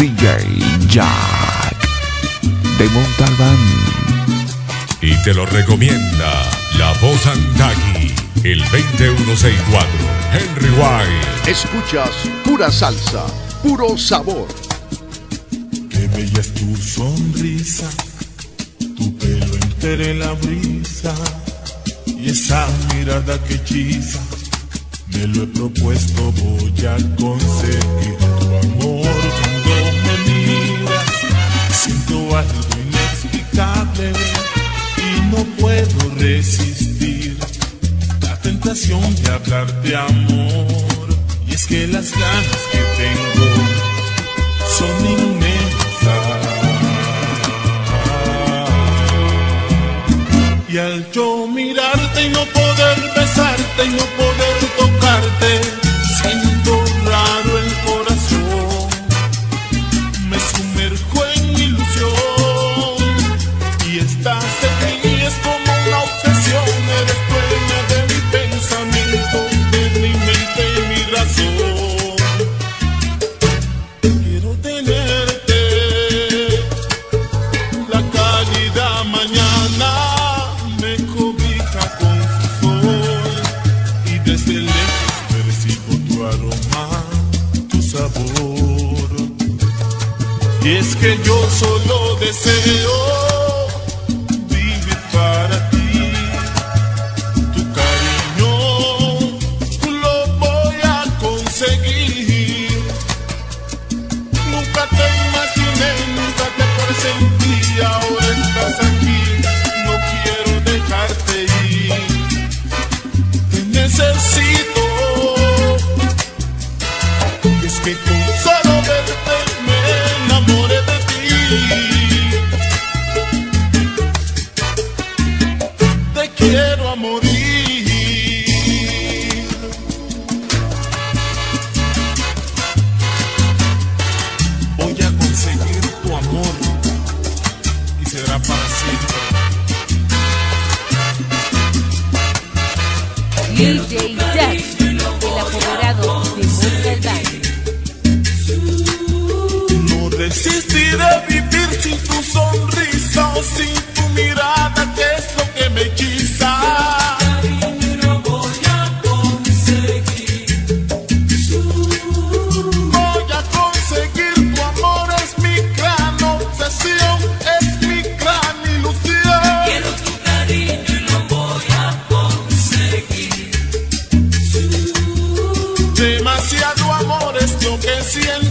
DJ Jack de Montalbán. Y te lo recomienda la voz Andagui, el 2164, Henry White. Escuchas pura salsa, puro sabor. Qué bella es tu sonrisa, tu pelo entere la brisa y esa mirada que hechiza. Me lo he propuesto, voy a conseguir tu amor de hablar de amor. Y es que las ganas que tengo son inmensas. Y al yo mirarte y no poder besarte y no poder tocarte, Y es que yo solo deseo quiero a morir. Demasiado amor es lo que siento.